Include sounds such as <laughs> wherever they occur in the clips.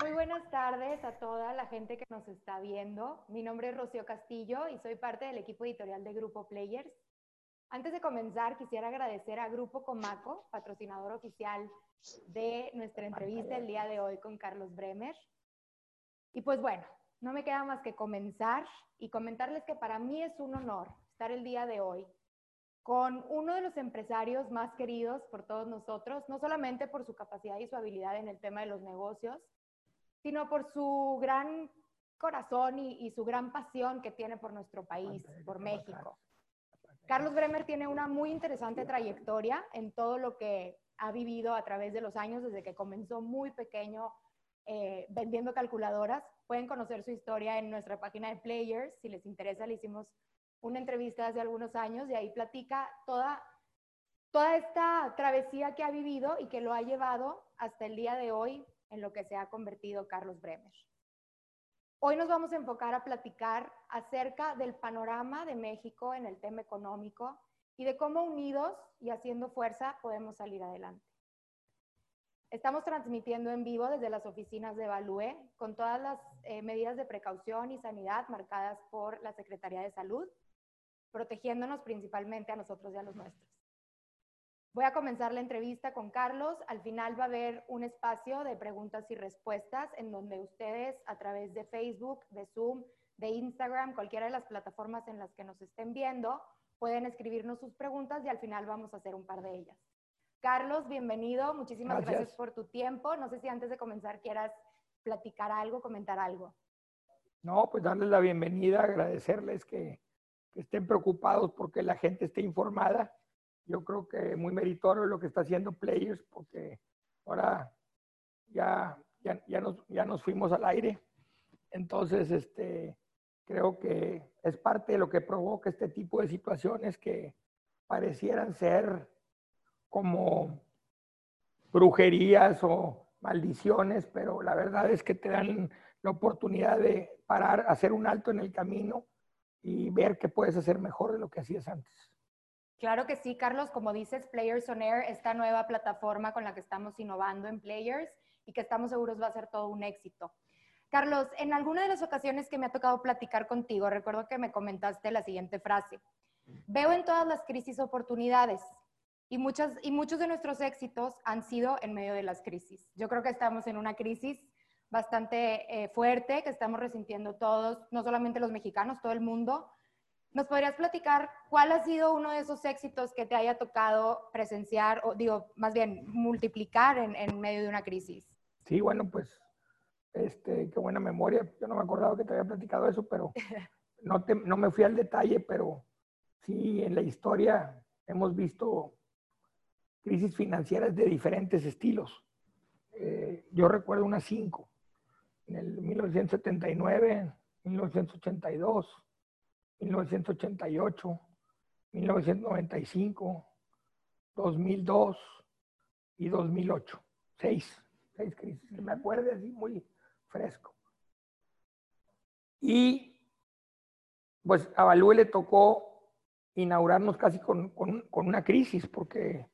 Muy buenas tardes a toda la gente que nos está viendo. Mi nombre es Rocío Castillo y soy parte del equipo editorial de Grupo Players. Antes de comenzar, quisiera agradecer a Grupo Comaco, patrocinador oficial de nuestra entrevista el día de hoy con Carlos Bremer. Y pues bueno, no me queda más que comenzar y comentarles que para mí es un honor estar el día de hoy con uno de los empresarios más queridos por todos nosotros, no solamente por su capacidad y su habilidad en el tema de los negocios, sino por su gran corazón y, y su gran pasión que tiene por nuestro país, por México. Carlos Bremer tiene una muy interesante trayectoria en todo lo que ha vivido a través de los años, desde que comenzó muy pequeño eh, vendiendo calculadoras. Pueden conocer su historia en nuestra página de Players. Si les interesa, le hicimos una entrevista hace algunos años y ahí platica toda, toda esta travesía que ha vivido y que lo ha llevado hasta el día de hoy en lo que se ha convertido Carlos Bremer. Hoy nos vamos a enfocar a platicar acerca del panorama de México en el tema económico y de cómo unidos y haciendo fuerza podemos salir adelante. Estamos transmitiendo en vivo desde las oficinas de Evalúe con todas las eh, medidas de precaución y sanidad marcadas por la Secretaría de Salud, protegiéndonos principalmente a nosotros y a los nuestros. Voy a comenzar la entrevista con Carlos. Al final va a haber un espacio de preguntas y respuestas en donde ustedes a través de Facebook, de Zoom, de Instagram, cualquiera de las plataformas en las que nos estén viendo, pueden escribirnos sus preguntas y al final vamos a hacer un par de ellas. Carlos, bienvenido. Muchísimas gracias, por tu tiempo. No sé si antes de comenzar quieras platicar algo, comentar algo. No, pues darles la bienvenida, agradecerles que, que estén preocupados porque la gente esté informada. Yo creo que muy meritorio lo que está haciendo Players porque ahora ya, ya, ya, nos, ya nos fuimos al aire. Entonces, este, creo que es parte de lo que provoca este tipo de situaciones que parecieran ser como brujerías o maldiciones, pero la verdad es que te dan la oportunidad de parar, hacer un alto en el camino y ver qué puedes hacer mejor de lo que hacías antes. Claro que sí, Carlos, como dices, Players on Air, esta nueva plataforma con la que estamos innovando en Players y que estamos seguros va a ser todo un éxito. Carlos, en alguna de las ocasiones que me ha tocado platicar contigo, recuerdo que me comentaste la siguiente frase. Veo en todas las crisis oportunidades. Y, muchas, y muchos de nuestros éxitos han sido en medio de las crisis. Yo creo que estamos en una crisis bastante eh, fuerte que estamos resintiendo todos, no solamente los mexicanos, todo el mundo. ¿Nos podrías platicar cuál ha sido uno de esos éxitos que te haya tocado presenciar, o digo, más bien multiplicar en, en medio de una crisis? Sí, bueno, pues, este, qué buena memoria. Yo no me acordaba que te había platicado eso, pero <laughs> no, te, no me fui al detalle, pero sí, en la historia hemos visto crisis financieras de diferentes estilos. Eh, yo recuerdo unas cinco, en el 1979, 1982, 1988, 1995, 2002 y 2008. Seis, seis crisis, que me acuerdo así muy fresco. Y pues a Balúe le tocó inaugurarnos casi con, con, con una crisis, porque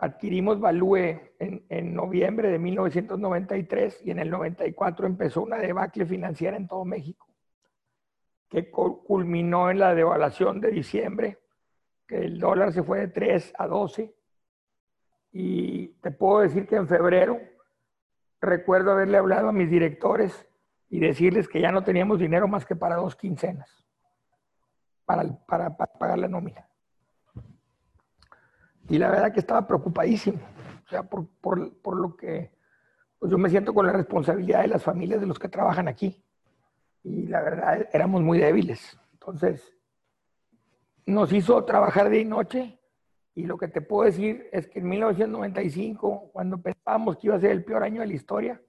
adquirimos Value en, en, noviembre de 1993 y en el 94 empezó una debacle financiera en todo México, que culminó en la devaluación de diciembre, que el dólar se fue de 3 a 12. Y te puedo decir que en febrero recuerdo haberle hablado a mis directores y decirles que ya no teníamos dinero más que para dos quincenas, para, para, pagar la nómina. Y la verdad que estaba preocupadísimo, o sea, por, por, por lo que pues yo me siento con la responsabilidad de las familias de los que trabajan aquí. Y la verdad, éramos muy débiles. Entonces, nos hizo trabajar día y noche. Y lo que te puedo decir es que en 1995, cuando pensábamos que iba a ser el peor año de la historia,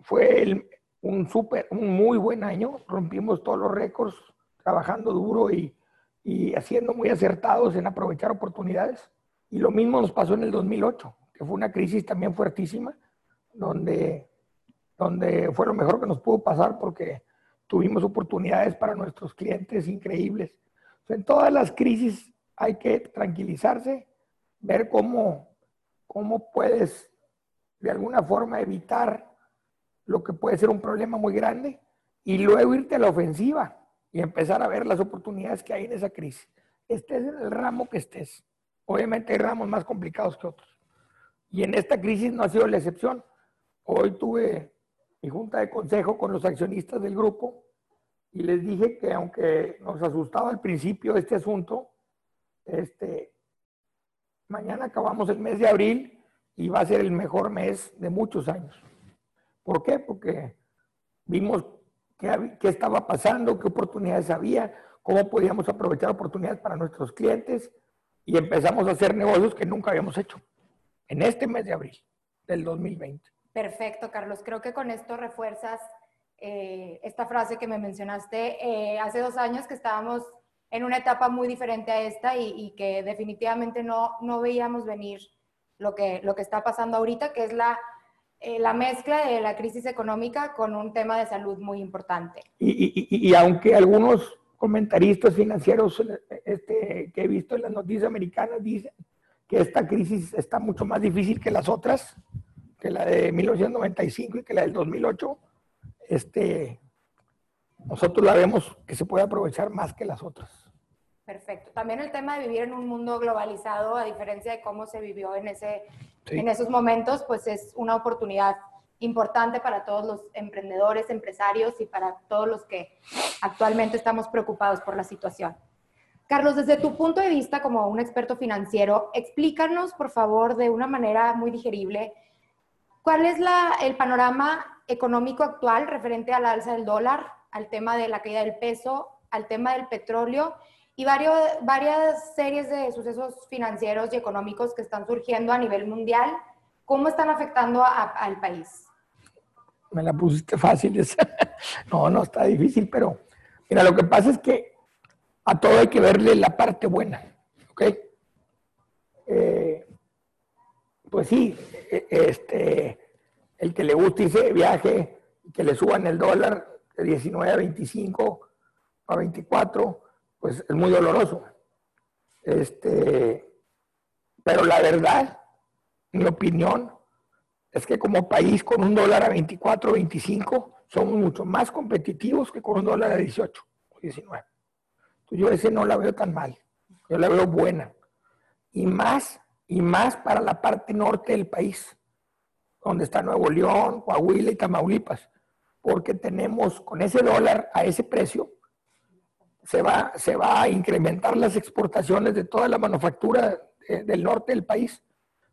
fue el, un súper, un muy buen año. Rompimos todos los récords, trabajando duro y, y haciendo muy acertados en aprovechar oportunidades. Y lo mismo nos pasó en el 2008, que fue una crisis también fuertísima, donde, donde fue lo mejor que nos pudo pasar porque tuvimos oportunidades para nuestros clientes increíbles. en todas las crisis hay que tranquilizarse, ver cómo, cómo puedes de alguna forma evitar lo que puede ser un problema muy grande y luego irte a la ofensiva y empezar a ver las oportunidades que hay en esa crisis. Estés en el ramo que estés. Obviamente hay ramos más complicados que otros. Y en esta crisis no ha sido la excepción. Hoy tuve mi junta de consejo con los accionistas del grupo y les dije que aunque nos asustaba al principio este asunto, este, mañana acabamos el mes de abril y va a ser el mejor mes de muchos años. ¿Por qué? Porque vimos qué, qué estaba pasando, qué oportunidades había, cómo podíamos aprovechar oportunidades para nuestros clientes y empezamos a hacer negocios que nunca habíamos hecho en este mes de abril del 2020. Perfecto, Carlos. Creo que con esto refuerzas eh, esta frase que me mencionaste eh, hace dos años que estábamos en una etapa muy diferente a esta y, que definitivamente no, no veíamos venir lo que, lo que está pasando ahorita, que es la, eh, la mezcla de la crisis económica con un tema de salud muy importante. Y, y aunque algunos comentaristas financieros este, que he visto en las noticias americanas dicen que esta crisis está mucho más difícil que las otras, que la de 1995 y que la del 2008, este, nosotros la vemos que se puede aprovechar más que las otras. Perfecto. También el tema de vivir en un mundo globalizado, a diferencia de cómo se vivió en, ese, en esos momentos, pues es una oportunidad importante para todos los emprendedores, empresarios y para todos los que actualmente estamos preocupados por la situación. Carlos, desde tu punto de vista como un experto financiero, explícanos, por favor, de una manera muy digerible, cuál es la, el panorama económico actual referente a la alza del dólar, al tema de la caída del peso, al tema del petróleo y varios, varias series de sucesos financieros y económicos que están surgiendo a nivel mundial. ¿Cómo están afectando al país? Me la pusiste fácil. <laughs> no, no está difícil, pero mira, lo que pasa es que a todo hay que verle la parte buena. ¿Ok? Eh, pues sí, e, este, el que le guste ese viaje, que le suban el dólar de 19 a 25 a 24, pues es muy doloroso. Este, pero la verdad, mi opinión, es que como país con un dólar a 24 o 25 somos mucho más competitivos que con un dólar a 18 o 19. Entonces yo ese no la veo tan mal, yo la veo buena. Y más, y más para la parte norte del país, donde está Nuevo León, Coahuila y Tamaulipas, porque tenemos con ese dólar a ese precio, se va, se va a incrementar las exportaciones de toda la manufactura del norte del país.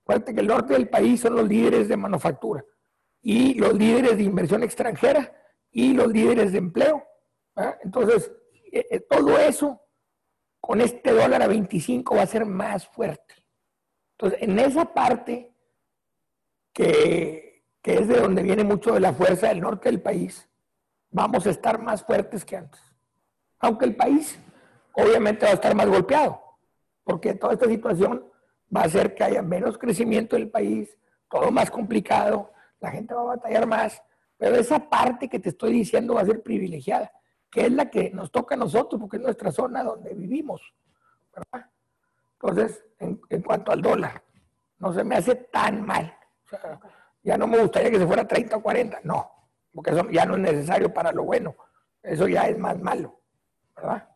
Acuérdate que el norte del país son los líderes de manufactura y los líderes de inversión extranjera y los líderes de empleo. Entonces, eh, eh, todo eso con este dólar a 25 va a ser más fuerte. Entonces, en esa parte que, es de donde viene mucho de la fuerza del norte del país, vamos a estar más fuertes que antes. Aunque el país obviamente va a estar más golpeado, porque toda esta situación va a hacer que haya menos crecimiento en el país, todo más complicado, la gente va a batallar más, pero esa parte que te estoy diciendo va a ser privilegiada, que es la que nos toca a nosotros, porque es nuestra zona donde vivimos. Entonces, en, cuanto al dólar, no se me hace tan mal. ya no me gustaría que se fuera 30 o 40, no, porque eso ya no es necesario para lo bueno, eso ya es más malo. ¿verdad?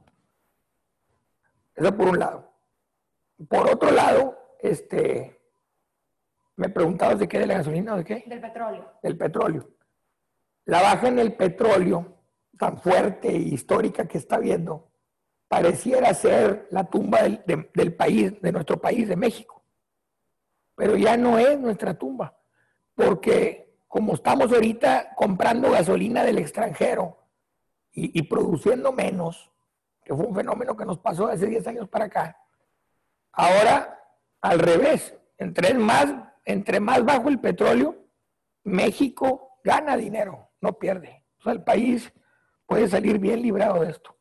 Eso por un lado. Por otro lado, este, me preguntabas de qué, de la gasolina o de qué? Del petróleo. Del petróleo. La baja en el petróleo, tan fuerte e histórica que está viendo, pareciera ser la tumba del, del país, de nuestro país, de México. Pero ya no es nuestra tumba, porque como estamos ahorita comprando gasolina del extranjero y, y produciendo menos, que fue un fenómeno que nos pasó hace 10 años para acá, ahora al revés, entre más, entre más bajo el petróleo, México gana dinero, no pierde. O sea, el país puede salir bien librado de esto.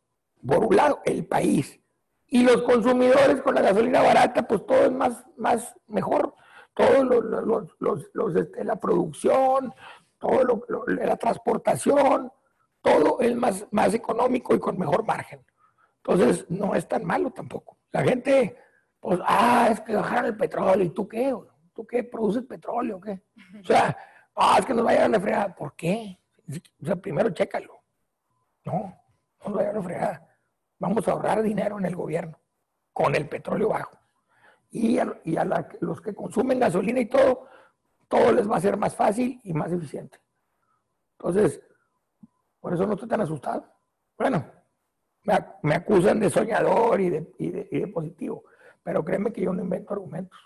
Por un lado, el país. Y los consumidores con la gasolina barata, pues todo es más, más mejor. Todo los, este, la producción, todo la transportación, todo es más, más económico y con mejor margen. Entonces, no es tan malo tampoco. La gente pues, ah, es que bajaron el petróleo, ¿y tú qué? ¿Tú qué produces petróleo? ¿Qué? O sea, Ah, es que nos va a fregada. ¿Por qué? O sea, primero chécalo. No, no nos va a fregada. Vamos a ahorrar dinero en el gobierno con el petróleo bajo. Y a, los que consumen gasolina y todo, todo les va a ser más fácil y más eficiente. Entonces, por eso no estoy tan asustado. Bueno, me, acusan de soñador y de, positivo, pero créeme que yo no invento argumentos.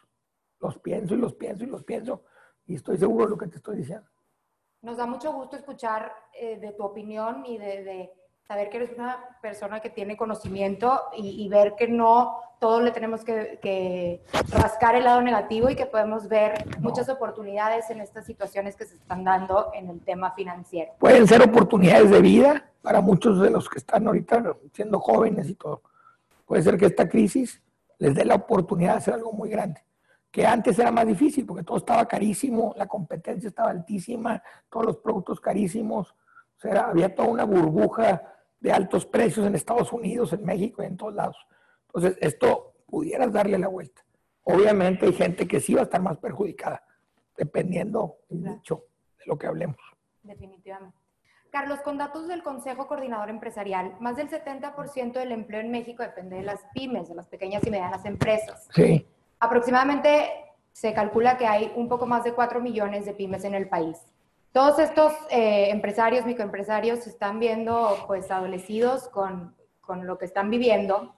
Los pienso y los pienso y los pienso y estoy seguro de lo que te estoy diciendo. Nos da mucho gusto escuchar eh, de tu opinión y de, saber que eres una persona que tiene conocimiento y, ver que no todos le tenemos que, rascar el lado negativo y que podemos ver muchas oportunidades en estas situaciones que se están dando en el tema financiero. Pueden ser oportunidades de vida para muchos de los que están ahorita siendo jóvenes y todo. Puede ser que esta crisis les dé la oportunidad de hacer algo muy grande que antes era más difícil porque todo estaba carísimo, la competencia estaba altísima, todos los productos carísimos, o sea, había toda una burbuja de altos precios en Estados Unidos, en México y en todos lados. Entonces, esto pudieras darle la vuelta. Obviamente hay gente que sí va a estar más perjudicada, dependiendo, mucho de lo que hablemos. Definitivamente. Carlos, con datos del Consejo Coordinador Empresarial, más del 70% del empleo en México depende de las pymes, de las pequeñas y medianas empresas. Sí. Aproximadamente se calcula que hay un poco más de 4 millones de pymes en el país. Todos estos eh, empresarios, microempresarios, se están viendo pues adolecidos con, con lo que están viviendo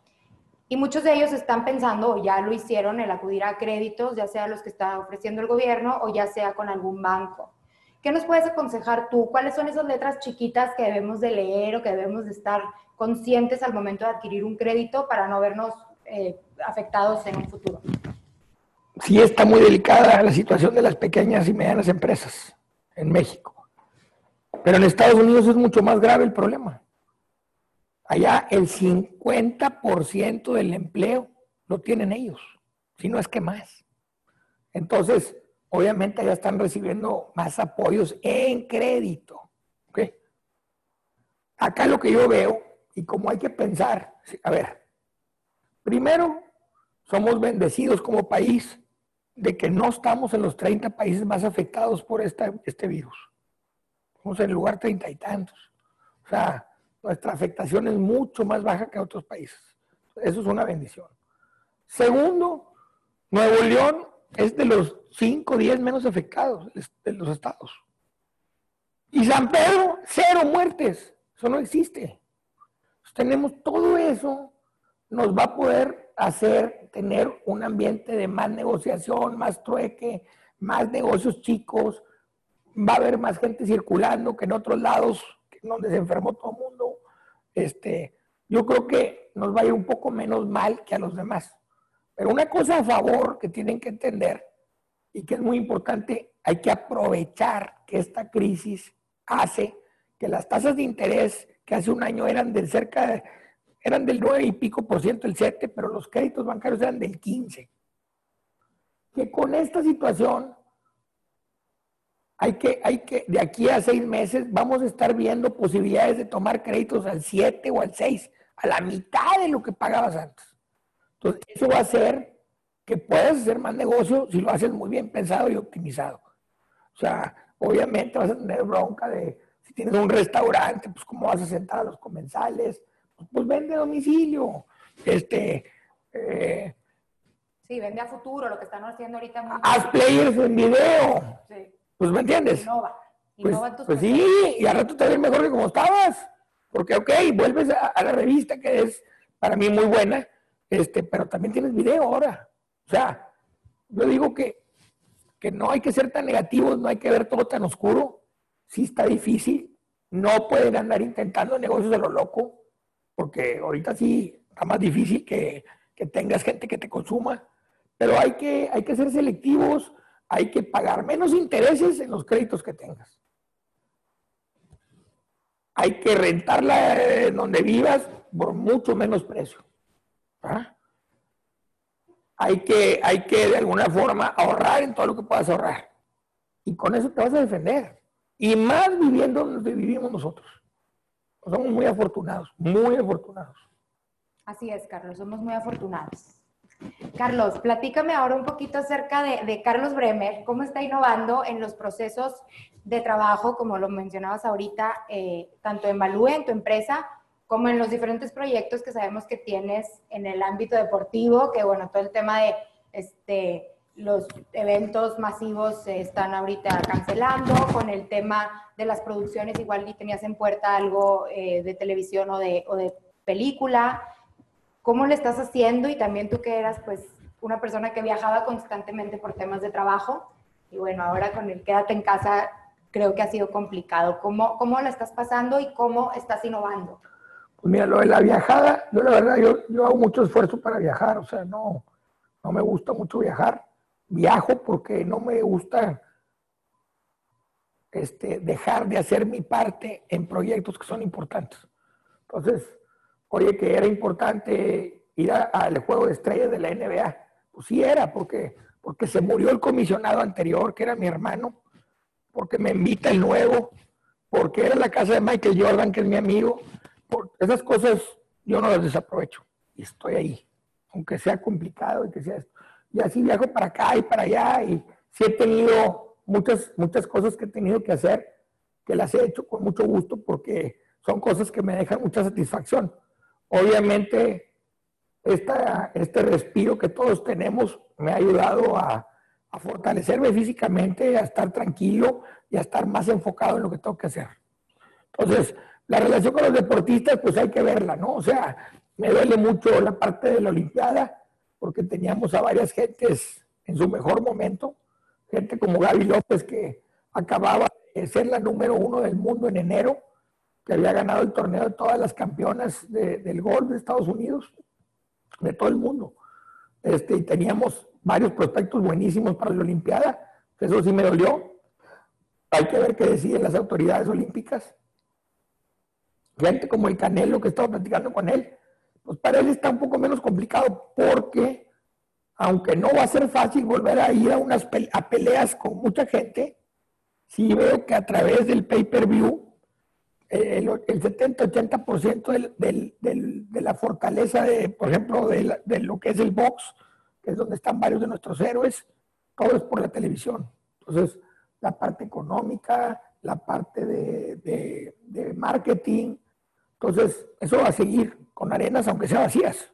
y muchos de ellos están pensando, o ya lo hicieron, el acudir a créditos, ya sea los que está ofreciendo el gobierno o ya sea con algún banco. ¿Qué nos puedes aconsejar tú? ¿Cuáles son esas letras chiquitas que debemos de leer o que debemos de estar conscientes al momento de adquirir un crédito para no vernos eh, afectados en un futuro? sí está muy delicada la situación de las pequeñas y medianas empresas en México. Pero en Estados Unidos es mucho más grave el problema. Allá el 50% del empleo lo tienen ellos, si no es que más. Entonces, obviamente ya están recibiendo más apoyos en crédito. Acá lo que yo veo, y como hay que pensar, a ver, primero, somos bendecidos como país de que no estamos en los 30 países más afectados por este virus. Estamos en el lugar treinta y tantos. O sea, nuestra afectación es mucho más baja que otros países. Eso es una bendición. Segundo, Nuevo León es de los 5 o 10 menos afectados de los estados. Y San Pedro, cero muertes. Eso no existe. tenemos todo eso, nos va a poder hacer, tener un ambiente de más negociación, más trueque, más negocios chicos, va a haber más gente circulando que en otros lados, donde se enfermó todo el mundo. Este, yo creo que nos va a ir un poco menos mal que a los demás. Pero una cosa a favor que tienen que entender y que es muy importante, hay que aprovechar que esta crisis hace que las tasas de interés que hace un año eran de cerca eran del 9 y pico por ciento el 7, pero los créditos bancarios eran del 15. Que con esta situación hay que, hay que, de aquí a seis meses vamos a estar viendo posibilidades de tomar créditos al 7 o al 6, a la mitad de lo que pagabas antes. Entonces, eso va a hacer que puedas hacer más negocio si lo haces muy bien pensado y optimizado. O sea, obviamente vas a tener bronca de si tienes un restaurante, pues cómo vas a sentar a los comensales, pues vende a domicilio. Este, eh, sí, vende a futuro, lo que están haciendo ahorita. Haz players en video. Sí. Pues me entiendes. Innova. Pues, pues sí, y al rato te ves mejor que como estabas. Porque, ok, vuelves a, la revista que es para mí muy buena, este, pero también tienes video ahora. O sea, yo digo que, que no hay que ser tan negativos, no hay que ver todo tan oscuro. Sí está difícil. No pueden andar intentando negocios de lo loco porque ahorita sí está más difícil que, tengas gente que te consuma, pero hay que, hay que ser selectivos, hay que pagar menos intereses en los créditos que tengas. Hay que rentarla en donde vivas por mucho menos precio. ¿ah? Hay, que, hay que de alguna forma ahorrar en todo lo que puedas ahorrar. Y con eso te vas a defender. Y más viviendo donde vivimos nosotros. Somos muy afortunados, muy afortunados. Así es, Carlos, somos muy afortunados. Carlos, platícame ahora un poquito acerca de, Carlos Bremer, cómo está innovando en los procesos de trabajo, como lo mencionabas ahorita, eh, tanto en Malú, en tu empresa, como en los diferentes proyectos que sabemos que tienes en el ámbito deportivo, que bueno, todo el tema de este, los eventos masivos se están ahorita cancelando, con el tema de las producciones, igual y tenías en puerta algo eh, de televisión o de, o de película, ¿cómo le estás haciendo? Y también tú que eras pues una persona que viajaba constantemente por temas de trabajo, y bueno, ahora con el quédate en casa creo que ha sido complicado. ¿Cómo, cómo la estás pasando y cómo estás innovando? Pues mira, lo de la viajada, yo la verdad, yo, yo hago mucho esfuerzo para viajar, o sea, no, no me gusta mucho viajar. Viajo porque no me gusta este, dejar de hacer mi parte en proyectos que son importantes. Entonces, oye, que era importante ir al juego de estrellas de la NBA. Pues sí era, porque, porque se murió el comisionado anterior, que era mi hermano, porque me invita el nuevo, porque era la casa de Michael Jordan, que es mi amigo. Por esas cosas yo no las desaprovecho y estoy ahí, aunque sea complicado y que sea esto. Y así viajo para acá y para allá y sí he tenido muchas, muchas cosas que he tenido que hacer, que las he hecho con mucho gusto porque son cosas que me dejan mucha satisfacción. Obviamente, esta, este respiro que todos tenemos me ha ayudado a, a fortalecerme físicamente, a estar tranquilo y a estar más enfocado en lo que tengo que hacer. Entonces, la relación con los deportistas, pues hay que verla, ¿no? O sea, me duele mucho la parte de la Olimpiada, porque teníamos a varias gentes en su mejor momento, gente como Gaby López, que acababa de ser la número uno del mundo en enero, que había ganado el torneo de todas las campeonas del golf de Estados Unidos, de todo el mundo. Este, y teníamos varios prospectos buenísimos para la Olimpiada. Eso sí me dolió. Hay que ver qué deciden las autoridades olímpicas. Gente como el Canelo que estaba platicando con él, pues para él está un poco menos complicado porque, aunque no va a ser fácil volver a ir a unas a peleas con mucha gente, sí veo que a través del pay-per-view, el, 70-80% de la fortaleza, de, por ejemplo, de, de lo que es el box, que es donde están varios de nuestros héroes, todo es por la televisión. Entonces, la parte económica, la parte de, marketing, entonces eso va a seguir con arenas aunque sean vacías.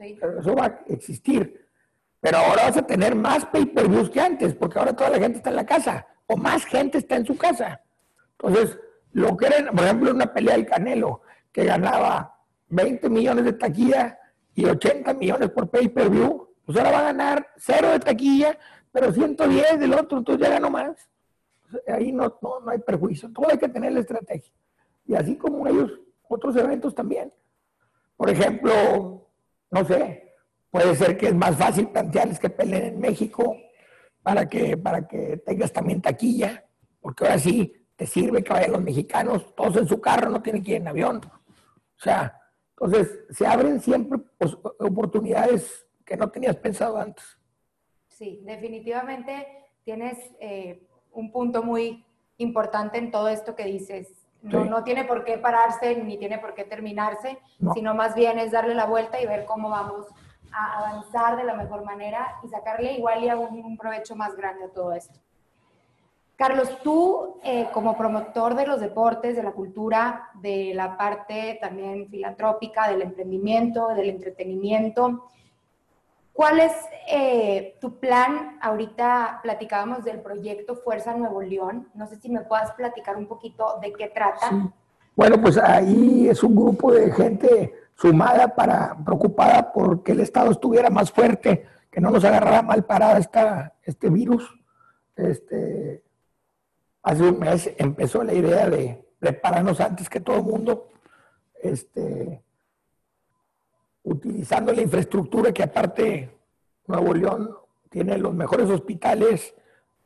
Eso va a existir. Pero ahora vas a tener más pay-per-views que antes, porque ahora toda la gente está en la casa, o más gente está en su casa. Entonces, lo que era, por ejemplo, una pelea del Canelo, que ganaba 20 millones de taquilla y 80 millones por pay-per-view, pues ahora va a ganar cero de taquilla, pero 110 del otro, entonces ya ganó más. Ahí no, no, hay perjuicio, todo hay que tener la estrategia. Y así como ellos, otros eventos también. Por ejemplo, no sé, puede ser que es más fácil plantearles que peleen en México para que, para que tengas también taquilla, porque ahora sí te sirve que vayan los mexicanos, todos en su carro, no tienen que ir en avión. O sea, entonces se abren siempre pues, oportunidades que no tenías pensado antes. Sí, definitivamente tienes eh, un punto muy importante en todo esto que dices. No, no tiene por qué pararse ni tiene por qué terminarse, sino más bien es darle la vuelta y ver cómo vamos a avanzar de la mejor manera y sacarle igual y un, un provecho más grande a todo esto. Carlos, tú eh, como promotor de los deportes, de la cultura, de la parte también filantrópica, del emprendimiento, del entretenimiento, ¿Cuál es eh, tu plan? Ahorita platicábamos del proyecto Fuerza Nuevo León. No sé si me puedas platicar un poquito de qué trata. Bueno, pues ahí es un grupo de gente sumada para preocupada porque el Estado estuviera más fuerte, que no nos agarrara mal parada esta, este virus. Este, hace un mes empezó la idea de prepararnos antes que todo el mundo. Este, utilizando la infraestructura que aparte Nuevo León tiene los mejores hospitales,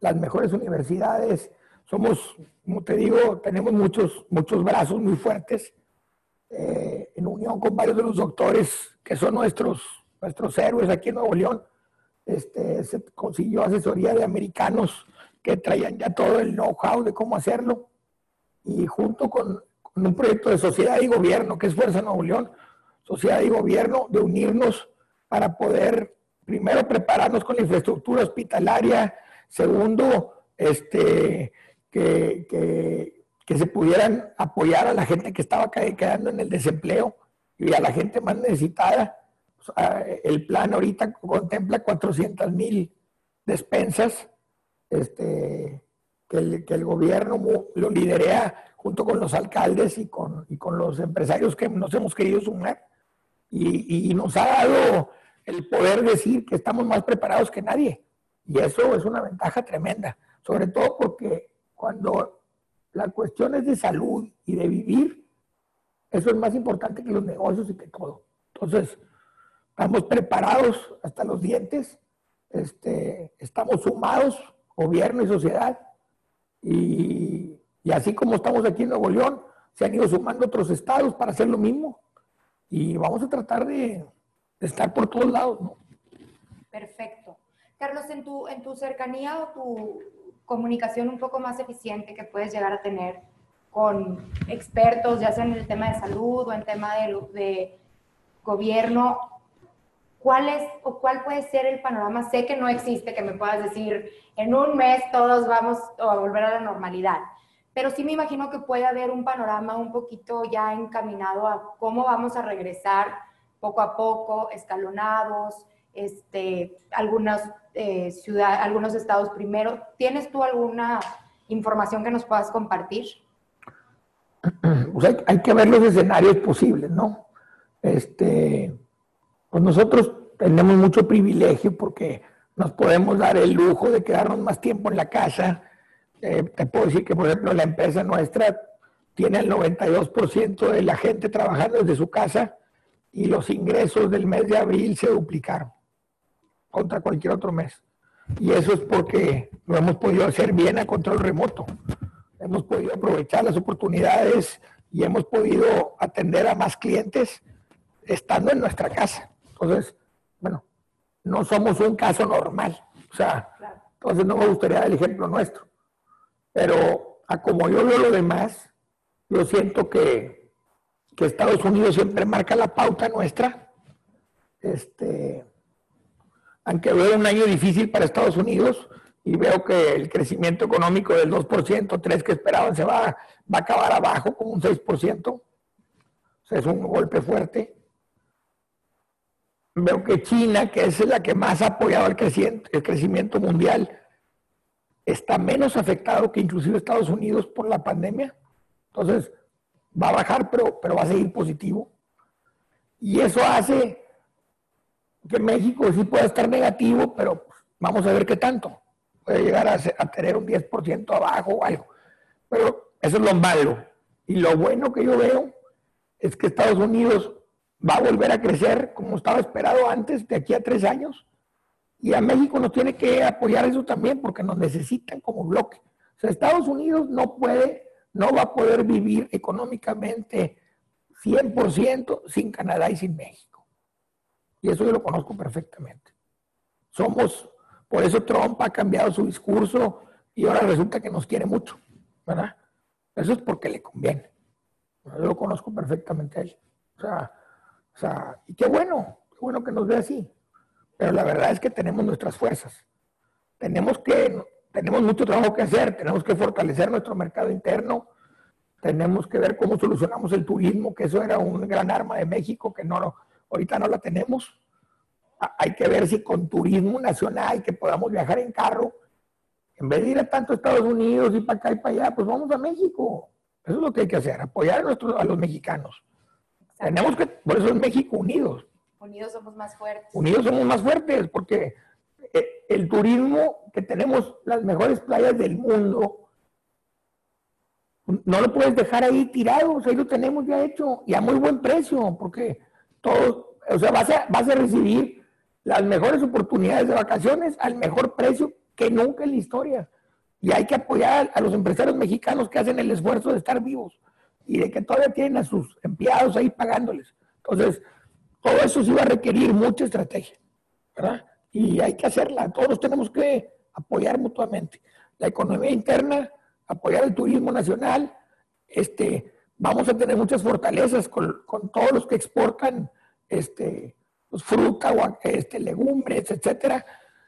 las mejores universidades. Somos, como te digo, tenemos muchos, muchos brazos muy fuertes eh, en unión con varios de los doctores que son nuestros, nuestros héroes aquí en Nuevo León. Este, se consiguió asesoría de americanos que traían ya todo el know-how de cómo hacerlo. Y junto con, con un proyecto de sociedad y gobierno, que es Fuerza Nuevo León, sociedad y gobierno, de unirnos para poder primero, prepararnos con la infraestructura hospitalaria. Segundo, este, que, que, se pudieran apoyar a la gente que estaba quedando en el desempleo y a la gente más necesitada. el plan ahorita contempla 400 mil despensas este, que, el, que el gobierno lo liderea junto con los alcaldes y con, y con los empresarios que nos hemos querido sumar. Y, nos ha dado el poder decir que estamos más preparados que nadie. Y eso es una ventaja tremenda, sobre todo porque cuando la cuestión es de salud y de vivir, eso es más importante que los negocios y que todo. Entonces, estamos preparados hasta los dientes, este, estamos sumados, gobierno y sociedad, y y así como estamos aquí en Nuevo León, se han ido sumando otros estados para hacer lo mismo. Y vamos a tratar de, estar por todos lados, ¿no? Perfecto. Carlos, en tu, en tu cercanía o tu comunicación un poco más eficiente que puedes llegar a tener con expertos, ya sea en el tema de salud o en tema de, de gobierno, ¿cuál es o cuál puede ser el panorama? Sé que no existe que me puedas decir en un mes todos vamos a volver a la normalidad, pero sí me imagino que puede haber un panorama un poquito ya encaminado a cómo vamos a regresar poco a poco, escalonados, este, algunas eh, ciudades, algunos estados primero. ¿Tienes tú alguna información que nos puedas compartir? <clears throat> Pues hay, que ver los escenarios posibles, ¿no? Este, pues nosotros tenemos mucho privilegio porque nos podemos dar el lujo de quedarnos más tiempo en la casa, eh, te puedo decir que, por ejemplo, la empresa nuestra tiene el 92% de la gente trabajando desde su casa y los ingresos del mes de abril se duplicaron contra cualquier otro mes. Y eso es porque lo hemos podido hacer bien a control remoto. Hemos podido aprovechar las oportunidades y hemos podido atender a más clientes estando en nuestra casa. Entonces, bueno, no somos un caso normal. O sea, entonces no me gustaría dar el ejemplo nuestro. Pero como yo veo lo demás, yo siento que, que Estados Unidos siempre marca la pauta nuestra. Este, aunque veo un año difícil para Estados Unidos y veo que el crecimiento económico del 2%, 3% que esperaban se va, va a acabar abajo con un 6%. O sea, es un golpe fuerte. Veo que China, que es la que más ha apoyado el el crecimiento mundial, está menos afectado que inclusive Estados Unidos por la pandemia. Entonces, va a bajar, pero, pero va a seguir positivo. Y eso hace que México sí pueda estar negativo, pero vamos a ver qué tanto. Puede llegar a, a tener un 10% abajo o algo. Pero eso es lo malo. Y lo bueno que yo veo es que Estados Unidos va a volver a crecer como estaba esperado antes, de aquí a tres años. Y a México nos tiene que apoyar eso también porque nos necesitan como bloque. O sea, Estados Unidos no puede, no va a poder vivir económicamente 100% sin Canadá y sin México. Y eso yo lo conozco perfectamente. Somos, por eso Trump ha cambiado su discurso y ahora resulta que nos quiere mucho, ¿verdad? Eso es porque le conviene. Yo lo conozco perfectamente a él. O sea, o sea, y qué bueno, qué bueno que nos ve así. Pero la verdad es que tenemos nuestras fuerzas. Tenemos que, tenemos mucho trabajo que hacer, tenemos que fortalecer nuestro mercado interno, tenemos que ver cómo solucionamos el turismo, que eso era un gran arma de México, que no, ahorita no la tenemos. Hay que ver si con turismo nacional, que podamos viajar en carro, en vez de ir a tanto Estados Unidos y para acá y para allá, pues vamos a México. Eso es lo que hay que hacer, apoyar a, nuestros, a los mexicanos. Tenemos que, por eso es México Unidos. Unidos somos más fuertes. Unidos somos más fuertes porque eh, el turismo, que tenemos las mejores playas del mundo, no lo puedes dejar ahí tirado, o sea, ahí lo tenemos ya hecho y a muy buen precio, porque todos, o sea, vas a, vas a recibir las mejores oportunidades de vacaciones al mejor precio que nunca en la historia. Y hay que apoyar a los empresarios mexicanos que hacen el esfuerzo de estar vivos y de que todavía tienen a sus empleados ahí pagándoles. Entonces, todo eso sí va a requerir mucha estrategia, ¿verdad? Y hay que hacerla, todos tenemos que apoyar mutuamente. La economía interna, apoyar el turismo nacional, este, vamos a tener muchas fortalezas con, todos los que exportan este, pues, fruta, o, este, legumbres, etcétera,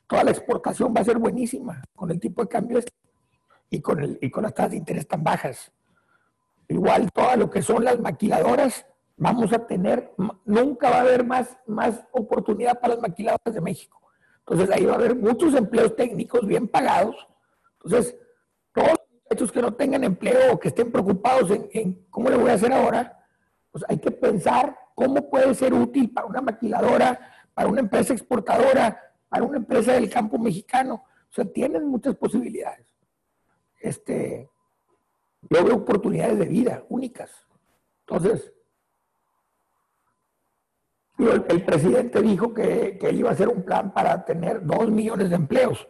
toda la exportación va a ser buenísima con el tipo de cambio este y con, el, y con las tasas de interés tan bajas. Igual todo lo que son las maquiladoras, vamos a tener, nunca va a haber más, más oportunidad para las maquiladoras de México. Entonces ahí va a haber muchos empleos técnicos bien pagados. Entonces, todos los muchachos que no tengan empleo o que estén preocupados en, cómo le voy a hacer ahora, pues hay que pensar cómo puede ser útil para una maquiladora, para una empresa exportadora, para una empresa del campo mexicano. O sea, tienen muchas posibilidades. Este, yo veo oportunidades de vida únicas. Entonces, el, presidente dijo que, que, él iba a hacer un plan para tener dos millones de empleos.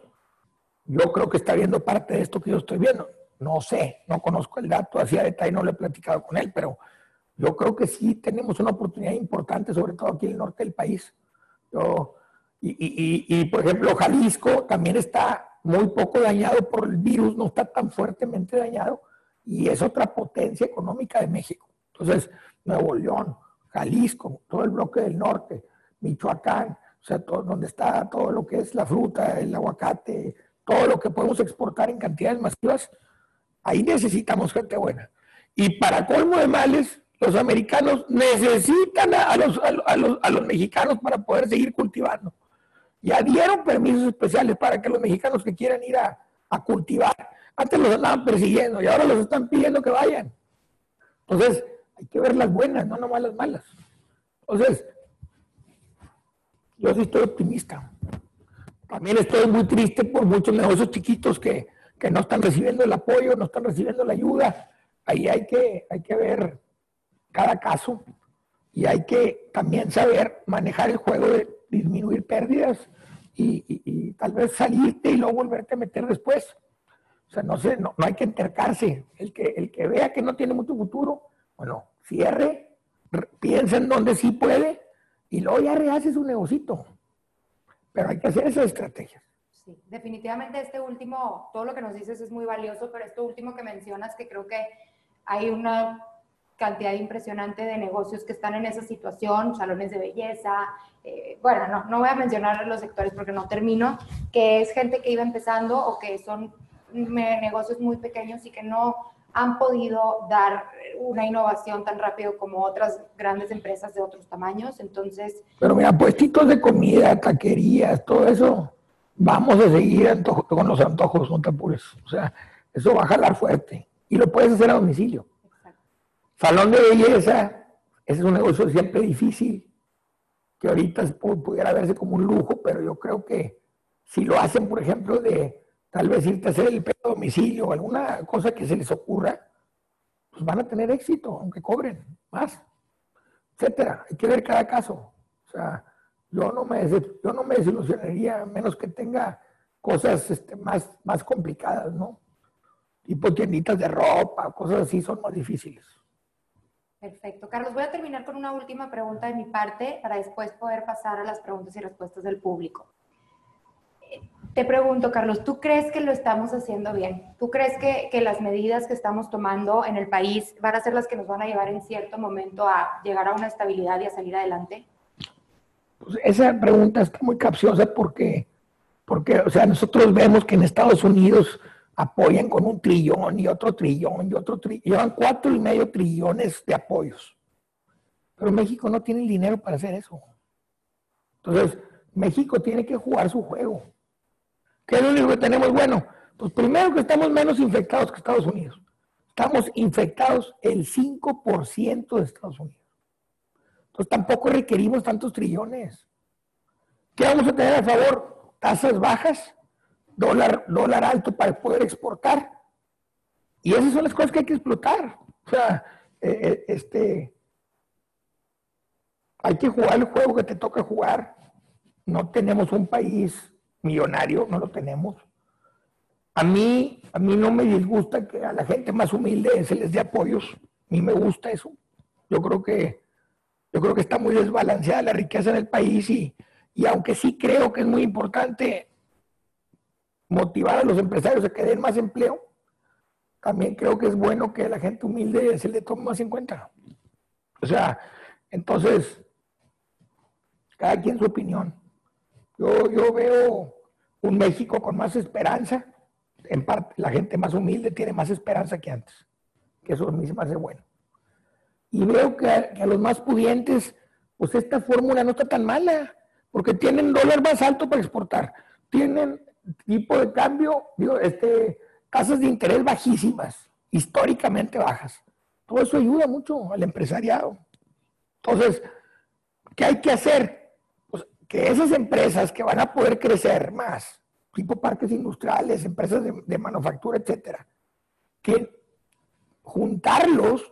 Yo creo que está viendo parte de esto que yo estoy viendo. No sé, no conozco el dato así a detalle, no lo he platicado con él, pero yo creo que sí tenemos una oportunidad importante, sobre todo aquí en el norte del país. Yo, y, por ejemplo, Jalisco también está muy poco dañado por el virus, no está tan fuertemente dañado y es otra potencia económica de México. Entonces, Nuevo León, Jalisco, todo el bloque del norte, Michoacán, o sea, donde está todo lo que es la fruta, el aguacate, todo lo que podemos exportar en cantidades masivas, ahí necesitamos gente buena. Y para colmo de males, los americanos necesitan a los, a los, a los mexicanos para poder seguir cultivando. Ya dieron permisos especiales para que los mexicanos que quieran ir a, cultivar, antes los andaban persiguiendo y ahora los están pidiendo que vayan. Entonces, hay que ver las buenas, no nomás las malas. Entonces, yo sí estoy optimista. También estoy muy triste por muchos negocios chiquitos que, que no están recibiendo el apoyo, no están recibiendo la ayuda. Ahí hay que, hay que ver cada caso y hay que también saber manejar el juego de disminuir pérdidas y, tal vez salirte y luego volverte a meter después. O sea, no sé, no, hay que entercarse. El que, el que vea que no tiene mucho futuro, bueno, cierre, piensa en dónde sí puede y luego ya rehace su negocito. Pero hay que hacer esas estrategias. Sí, definitivamente este último, todo lo que nos dices es muy valioso, pero esto último que mencionas, que creo que hay una cantidad impresionante de negocios que están en esa situación, salones de belleza, eh, bueno, no, no voy a mencionar los sectores porque no termino, que es gente que iba empezando o que son negocios muy pequeños y que no han podido dar una innovación tan rápido como otras grandes empresas de otros tamaños. Entonces. Pero mira, puestitos de comida, taquerías, todo eso, vamos a seguir con los antojos, no te apures. O sea, eso va a jalar fuerte. Y lo puedes hacer a domicilio. Salón de belleza, ese es un negocio siempre difícil, que ahorita pudiera verse como un lujo, pero yo creo que si lo hacen, por ejemplo, de tal vez irte a hacer el pelo a domicilio o alguna cosa que se les ocurra, pues van a tener éxito, aunque cobren más, etcétera. Hay que ver cada caso. O sea, yo no me, yo no me desilusionaría, menos que tenga cosas este, más, más complicadas, ¿no? Tipo tienditas de ropa, cosas así son más difíciles. Perfecto. Carlos, voy a terminar con una última pregunta de mi parte para después poder pasar a las preguntas y respuestas del público. Te pregunto, Carlos, ¿tú crees que lo estamos haciendo bien? ¿Tú crees que, que, las medidas que estamos tomando en el país van a ser las que nos van a llevar en cierto momento a llegar a una estabilidad y a salir adelante? Pues esa pregunta está muy capciosa porque, porque, o sea, nosotros vemos que en Estados Unidos apoyan con un trillón y otro trillón y otro trillón. Llevan cuatro y medio trillones de apoyos. Pero México no tiene el dinero para hacer eso. Entonces, México tiene que jugar su juego. ¿Qué es lo único que tenemos bueno? Pues primero que estamos menos infectados que Estados Unidos. Estamos infectados el 5% de Estados Unidos. Entonces tampoco requerimos tantos trillones. ¿Qué vamos a tener a favor? Tasas bajas dólar, dólar alto para poder exportar. Y esas son las cosas que hay que explotar. O sea, eh, eh, este, hay que jugar el juego que te toca jugar. No tenemos un país millonario, no lo tenemos. A mí, a mí no me disgusta que a la gente más humilde se les dé apoyos. A mí me gusta eso. Yo creo que, yo creo que está muy desbalanceada la riqueza en el país y, y aunque sí creo que es muy importante motivar a los empresarios a que den más empleo, también creo que es bueno que a la gente humilde se le tome más en cuenta. O sea, entonces, cada quien su opinión. Yo, veo un México con más esperanza. En parte, la gente más humilde tiene más esperanza que antes, que eso a mí se me hace bueno. Y veo que a, los más pudientes, pues esta fórmula no está tan mala, porque tienen dólar más alto para exportar, tienen tipo de cambio, digo, este, tasas de interés bajísimas, históricamente bajas. Todo eso ayuda mucho al empresariado. Entonces, ¿qué hay que hacer? Que esas empresas que van a poder crecer más, tipo parques industriales, empresas de, manufactura, etcétera, que juntarlos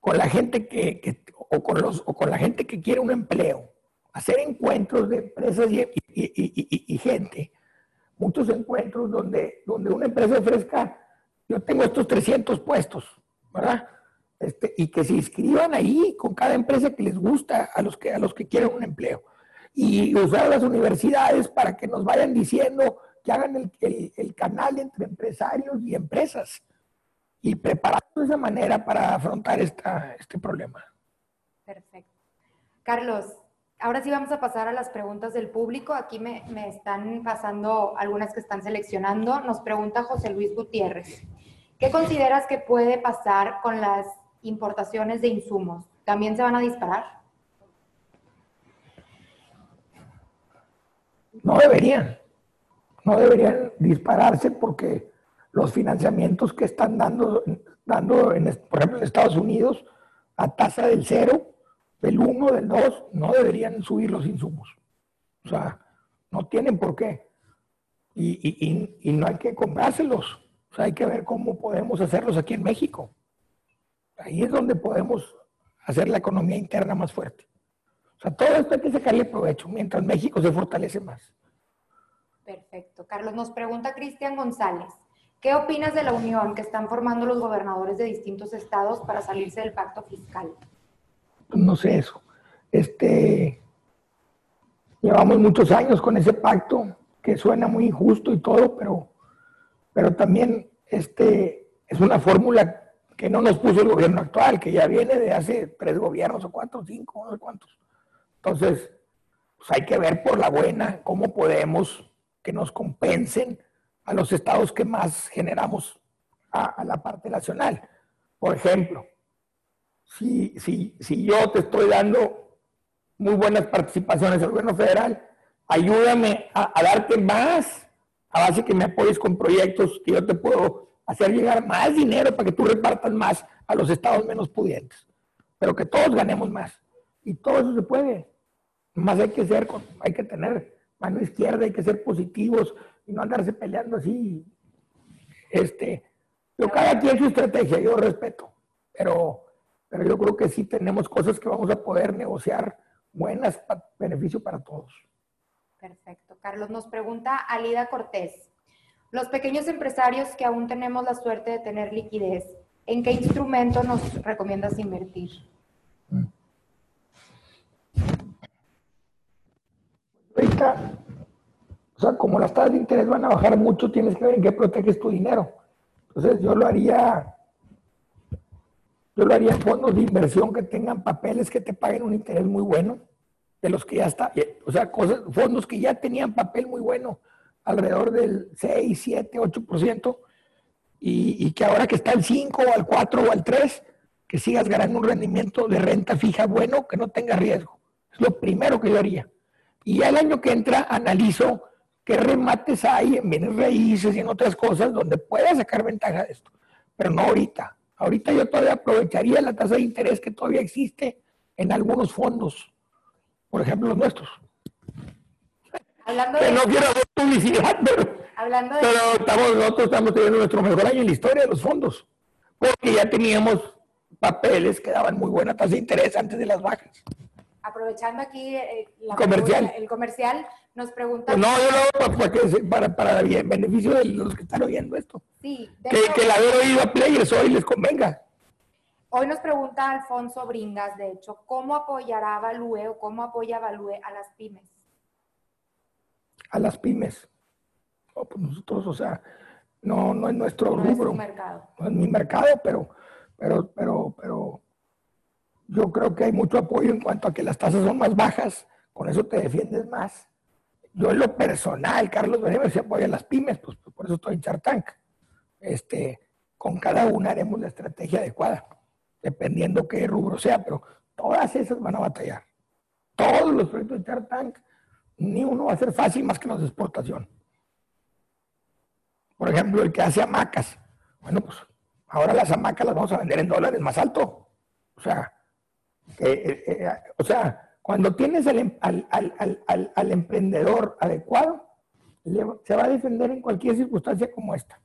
con la gente que, o, con los, o con la gente que quiere un empleo, hacer encuentros de empresas y, y gente muchos encuentros donde, donde una empresa ofrezca, yo tengo estos 300 puestos, ¿verdad? Este, y que se inscriban ahí con cada empresa que les gusta, a los que, a los que quieren un empleo. Y usar las universidades para que nos vayan diciendo que hagan el, el, canal entre empresarios y empresas. Y prepararnos de esa manera para afrontar esta, este problema. Perfecto. Carlos, Ahora sí vamos a pasar a las preguntas del público. Aquí me, están pasando algunas que están seleccionando. Nos pregunta José Luis Gutiérrez. ¿Qué consideras que puede pasar con las importaciones de insumos? ¿También se van a disparar? No deberían. No deberían dispararse porque los financiamientos que están dando, dando en, por ejemplo, en Estados Unidos a tasa del cero, del 1, del 2, no deberían subir los insumos. O sea, no tienen por qué. Y, no hay que comprárselos. O sea, hay que ver cómo podemos hacerlos aquí en México. Ahí es donde podemos hacer la economía interna más fuerte. O sea, todo esto hay que sacarle provecho mientras México se fortalece más. Perfecto. Carlos, nos pregunta Cristian González. ¿Qué opinas de la unión que están formando los gobernadores de distintos estados para salirse del pacto fiscal? no sé eso. Este, llevamos muchos años con ese pacto que suena muy injusto y todo, pero, pero también este, es una fórmula que no nos puso el gobierno actual, que ya viene de hace tres gobiernos o cuatro, cinco, no sé cuántos. Entonces, pues hay que ver por la buena cómo podemos que nos compensen a los estados que más generamos a la parte nacional. Por ejemplo, si, si, si yo te estoy dando muy buenas participaciones al gobierno federal, ayúdame a, darte más, a base que me apoyes con proyectos que yo te puedo hacer llegar más dinero para que tú repartas más a los estados menos pudientes, pero que todos ganemos más. Y todo eso se puede. Más hay que ser, hay que tener mano izquierda, hay que ser positivos y no andarse peleando así. Este, yo cada quien su estrategia, yo respeto, pero pero yo creo que sí tenemos cosas que vamos a poder negociar buenas, para beneficio para todos. Perfecto. Carlos nos pregunta Alida Cortés. Los pequeños empresarios que aún tenemos la suerte de tener liquidez, ¿en qué instrumento nos recomiendas invertir? O sea, como las tasas de interés van a bajar mucho, tienes que ver en qué proteges tu dinero. Entonces yo lo haría yo lo haría en fondos de inversión que tengan papeles que te paguen un interés muy bueno, de los que ya está, o sea, cosas, fondos que ya tenían papel muy bueno, alrededor del 6, 7, 8%, y, y que ahora que está al 5 o al 4 o al 3, que sigas ganando un rendimiento de renta fija bueno, que no tenga riesgo. Es lo primero que yo haría. Y ya el año que entra analizo qué remates hay en bienes raíces y en otras cosas donde pueda sacar ventaja de esto, pero no ahorita. Ahorita yo todavía aprovecharía la tasa de interés que todavía existe en algunos fondos, por ejemplo los nuestros. Hablando de... no quiero hacer publicidad, <laughs> pero, Hablando de... pero estamos, nosotros estamos teniendo nuestro mejor año en la historia de los fondos, porque ya teníamos papeles que daban muy buena tasa de interés antes de las bajas. Aprovechando aquí eh, comercial. el comercial, nos preguntan... no, yo no, para, para, el beneficio de los que están oyendo esto. Sí. Que, que el haber oído a Players hoy les convenga. Hoy nos pregunta Alfonso Bringas, de hecho, ¿cómo apoyará Value o cómo apoya Value a las pymes? A las pymes. pues nosotros, o sea, no, no es nuestro no rubro. Es mercado. No es mi mercado, pero, pero, pero, pero yo creo que hay mucho apoyo en cuanto a que las tasas son más bajas con eso te defiendes más. Yo en lo personal, Carlos Benever se apoya a las pymes, pues por eso estoy en Chartank. Este, con cada una haremos la estrategia adecuada, dependiendo qué rubro sea, pero todas esas van a batallar. Todos los proyectos de Chartank, ni uno va a ser fácil más que los de exportación. Por ejemplo, el que hace hamacas. Bueno, pues ahora las hamacas las vamos a vender en dólares más alto. O sea, eh, eh, o sea cuando tienes al, em, al, emprendedor adecuado, se va a defender en cualquier circunstancia como esta.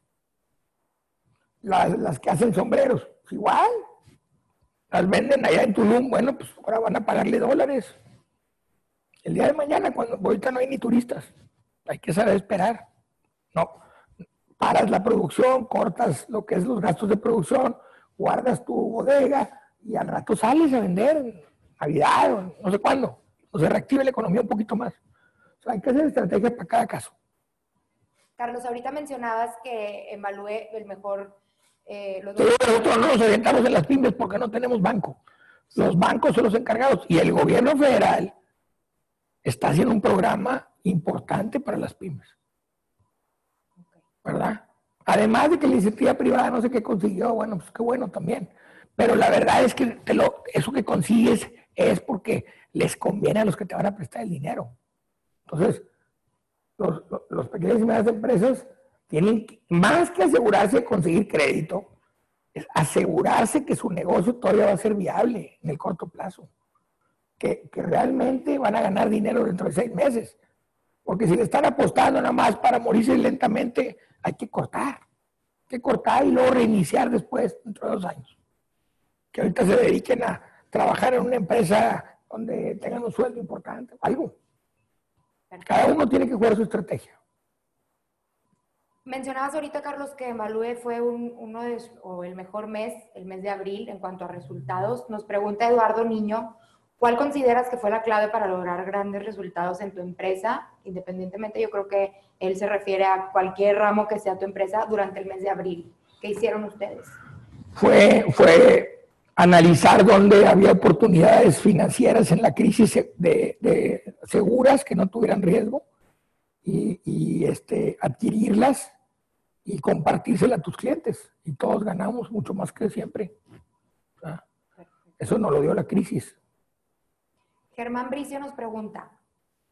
Las, las que hacen sombreros, igual. Las venden allá en Tulum, bueno, pues ahora van a pagarle dólares. El día de mañana, cuando ahorita no hay ni turistas, hay que saber esperar. No, paras la producción, cortas lo que es los gastos de producción, guardas tu bodega y al rato sales a vender Navidad o no sé cuándo. O se reactive la economía un poquito más. O sea, hay que hacer estrategias para cada caso. Carlos, ahorita mencionabas que evalúe el mejor... Eh, los nosotros no nos orientamos en las pymes porque no tenemos banco. Los bancos son los encargados y el gobierno federal está haciendo un programa importante para las pymes. ¿Verdad? Además de que la iniciativa privada no sé qué consiguió, bueno, pues qué bueno también. Pero la verdad es que eso que consigues es porque les conviene a los que te van a prestar el dinero. Entonces, los, los pequeñas y medianas empresas tienen más que asegurarse de conseguir crédito, es asegurarse que su negocio todavía va a ser viable en el corto plazo que, realmente van a ganar dinero dentro de seis meses. Porque si le están apostando nada más para morirse lentamente, hay que cortar. Hay que cortar y luego reiniciar después, dentro de dos años. Que ahorita se dediquen a trabajar en una empresa donde tengan un sueldo importante, algo. Cada uno tiene que jugar su estrategia. Mencionabas ahorita, Carlos, que Evalúe fue uno de, o el mejor mes, el mes de abril, en cuanto a resultados. Nos pregunta Eduardo Niño, ¿Cuál consideras que fue la clave para lograr grandes resultados en tu empresa? Independientemente, yo creo que él se refiere a cualquier ramo que sea tu empresa durante el mes de abril. ¿Qué hicieron ustedes? Fue, fue analizar dónde había oportunidades financieras en la crisis de, seguras que no tuvieran riesgo y, este, adquirirlas y compartírselas a tus clientes. Y todos ganamos mucho más que siempre. eso no lo dio la crisis. Germán Bricio nos pregunta,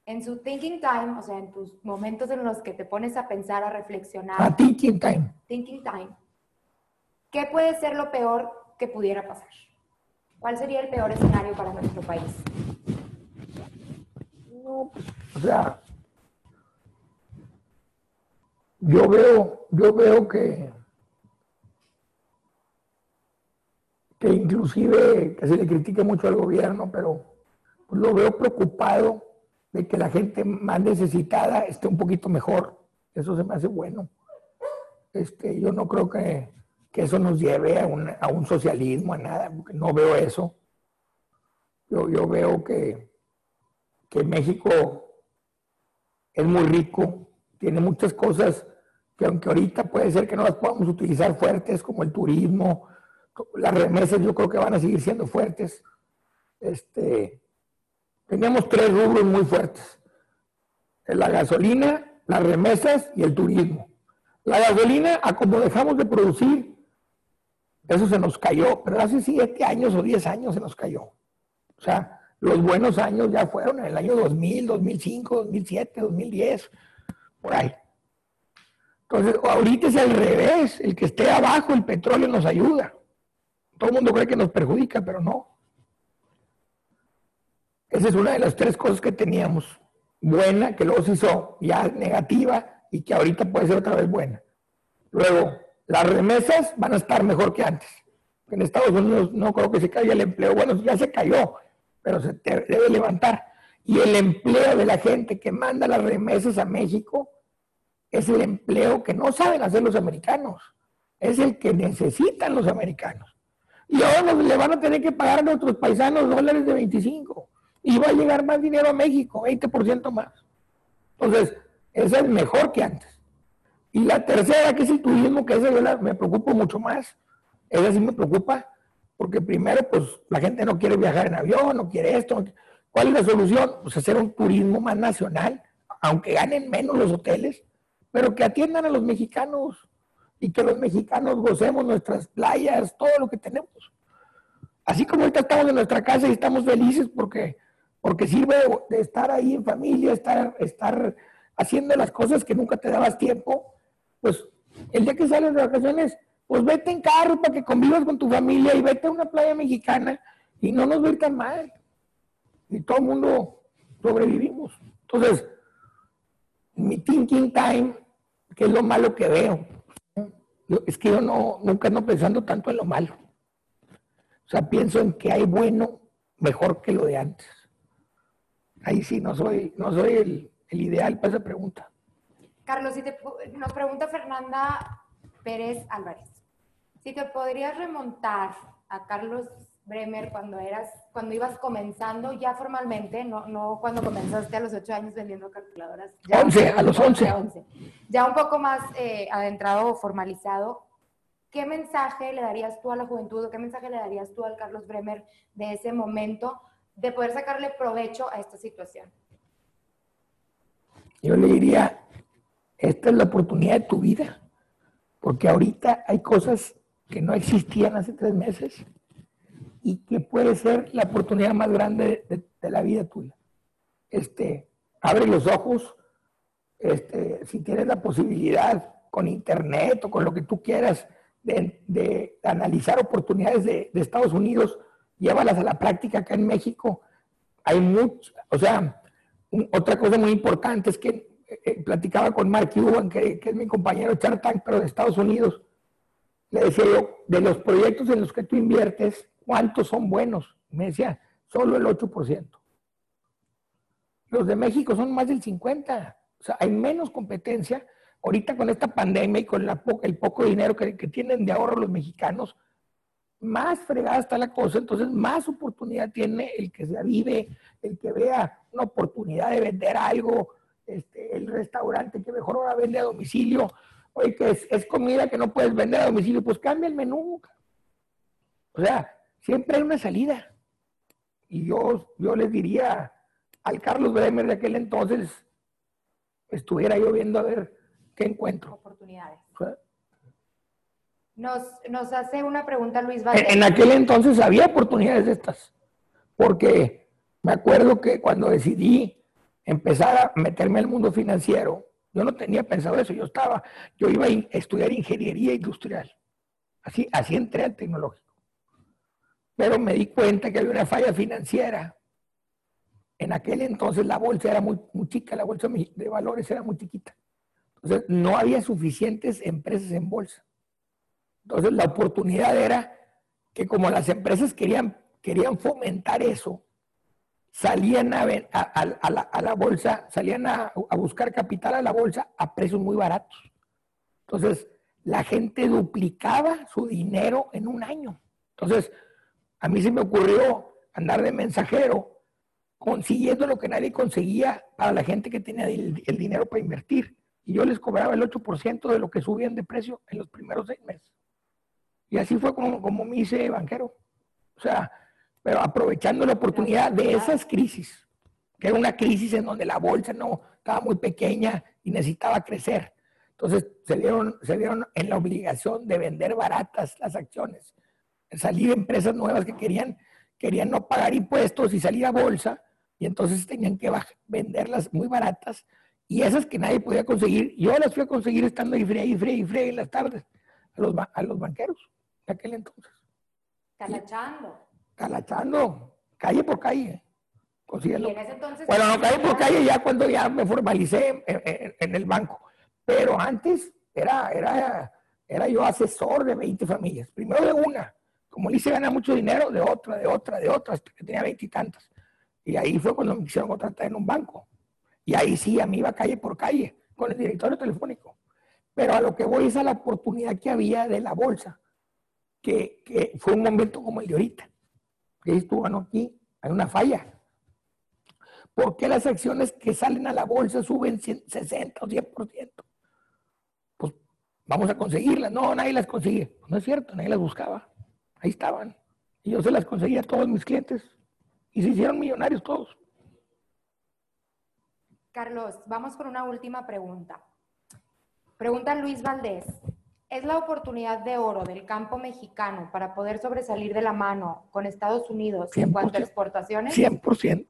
en su thinking time, o sea, en tus momentos en los que te pones a pensar, a reflexionar. A thinking time. Thinking time. ¿Qué puede ser lo peor que pudiera pasar? ¿Cuál sería el peor escenario para nuestro país? No, o sea, yo veo, yo veo que, que inclusive que se le critique mucho al gobierno, pero lo veo preocupado de que la gente más necesitada esté un poquito mejor. Eso se me hace bueno. Este, yo no creo que, eso nos lleve a un, socialismo, a nada, porque no veo eso. Yo, yo veo que, que México es muy rico, tiene muchas cosas que aunque ahorita puede ser que no las podamos utilizar fuertes, como el turismo, las remesas yo creo que van a seguir siendo fuertes. Este, teníamos tres rubros muy fuertes. La gasolina, las remesas y el turismo. La gasolina, a como dejamos de producir, eso se nos cayó, pero hace siete años o diez años se nos cayó. O sea, los buenos años ya fueron en el año 2000, 2005, 2007, 2010, por ahí. Entonces, ahorita es al revés, el que esté abajo, el petróleo nos ayuda. Todo el mundo cree que nos perjudica, pero no. Esa es una de las tres cosas que teníamos. Buena, que luego se hizo ya negativa y que ahorita puede ser otra vez buena. Luego, las remesas van a estar mejor que antes. En Estados Unidos no creo que se caiga el empleo. Bueno, ya se cayó, pero se debe levantar. Y el empleo de la gente que manda las remesas a México es el empleo que no saben hacer los americanos. Es el que necesitan los americanos. Y ahora le van a tener que pagar a nuestros paisanos dólares de 25 y va a llegar más dinero a México, 20% más. Entonces, esa es mejor que antes. Y la tercera, que es el turismo, que esa me preocupa mucho más. Esa sí me preocupa, porque primero, pues la gente no quiere viajar en avión, no quiere esto. ¿Cuál es la solución? Pues hacer un turismo más nacional, aunque ganen menos los hoteles, pero que atiendan a los mexicanos y que los mexicanos gocemos nuestras playas, todo lo que tenemos. Así como ahorita estamos en nuestra casa y estamos felices porque, porque sirve de, estar ahí en familia, estar, estar haciendo las cosas que nunca te dabas tiempo, pues el día que sales de vacaciones, pues vete en carro para que convivas con tu familia y vete a una playa mexicana y no nos va tan mal. Y todo el mundo sobrevivimos. Entonces, mi thinking time, que es lo malo que veo, es que yo no, nunca ando pensando tanto en lo malo. O sea, pienso en que hay bueno mejor que lo de antes. Ahí sí, no soy, no soy el, el ideal para esa pregunta. Carlos, si te, nos pregunta Fernanda Pérez Álvarez. Si te podrías remontar a Carlos Bremer cuando eras, cuando ibas comenzando ya formalmente, no, no cuando comenzaste a los ocho años vendiendo calculadoras. Ya, 11, a los once. Ya un poco más eh, adentrado o formalizado. ¿Qué mensaje le darías tú a la juventud o qué mensaje le darías tú al Carlos Bremer de ese momento de poder sacarle provecho a esta situación? Yo le diría, esta es la oportunidad de tu vida, porque ahorita hay cosas que no existían hace tres meses y que puede ser la oportunidad más grande de, la vida tuya. Este, abre los ojos, este, si tienes la posibilidad con internet o con lo que tú quieras de, analizar oportunidades de, Estados Unidos, llévalas a la práctica acá en México. Hay mucho, o sea, otra cosa muy importante es que eh, platicaba con Mark Cuban, que, es mi compañero de Tank, pero de Estados Unidos, le decía yo, de los proyectos en los que tú inviertes, ¿cuántos son buenos? Me decía, solo el 8%. Los de México son más del 50%. O sea, hay menos competencia. Ahorita con esta pandemia y con el poco dinero que tienen de ahorro los mexicanos, más fregada está la cosa, entonces más oportunidad tiene el que se avive, el que vea una oportunidad de vender algo, este, el restaurante que mejor ahora vende a domicilio, oye, que es, comida que no puedes vender a domicilio, pues cambia el menú. O sea, siempre hay una salida. Y yo, yo les diría al Carlos Bremer de aquel entonces, estuviera yo viendo a ver qué encuentro. Oportunidades. Nos, nos, hace una pregunta Luis Vázquez. En, en aquel entonces había oportunidades de estas, porque me acuerdo que cuando decidí empezar a meterme al mundo financiero, yo no tenía pensado eso, yo estaba, yo iba a estudiar ingeniería industrial. Así, así entré al tecnológico. Pero me di cuenta que había una falla financiera. En aquel entonces la bolsa era muy, muy chica, la bolsa de valores era muy chiquita. Entonces no había suficientes empresas en bolsa. Entonces la oportunidad era que como las empresas querían, querían fomentar eso, salían a, a, la, bolsa, salían a, buscar capital a la bolsa a precios muy baratos. Entonces, la gente duplicaba su dinero en un año. Entonces, a mí se me ocurrió andar de mensajero consiguiendo lo que nadie conseguía para la gente que tenía el, dinero para invertir. Y yo les cobraba el 8% de lo que subían de precio en los primeros seis meses. Y así fue como, como me hice banquero. O sea, pero aprovechando la oportunidad de esas crisis, que era una crisis en donde la bolsa no estaba muy pequeña y necesitaba crecer. Entonces se vieron, se vieron en la obligación de vender baratas las acciones, salir empresas nuevas que querían, querían no pagar impuestos y salir a bolsa, y entonces tenían que venderlas muy baratas, y esas que nadie podía conseguir, yo las fui a conseguir estando ahí fría y fría y fría en las tardes, a los, a los banqueros de aquel entonces. Calachando calachando, calle por calle. Consiguiendo. bueno, no calle por calle ya cuando ya me formalicé en, el banco. Pero antes era, era, era yo asesor de 20 familias. Primero de una. Como le hice ganar mucho dinero, de otra, de otra, de otra, hasta que tenía veintitantas. Y, y ahí fue cuando me quisieron contratar en un banco. Y ahí sí, a mí iba calle por calle, con el directorio telefónico. Pero a lo que voy es a la oportunidad que había de la bolsa, que, que fue un momento como el de ahorita que estuvo aquí, hay una falla. ¿Por qué las acciones que salen a la bolsa suben 60 o 100%? Pues vamos a conseguirlas. No, nadie las consigue. no es cierto, nadie las buscaba. Ahí estaban. Y yo se las conseguía a todos mis clientes. Y se hicieron millonarios todos. Carlos, vamos con una última pregunta. Pregunta Luis Valdés. ¿Es la oportunidad de oro del campo mexicano para poder sobresalir de la mano con Estados Unidos en cuanto a exportaciones? 100%.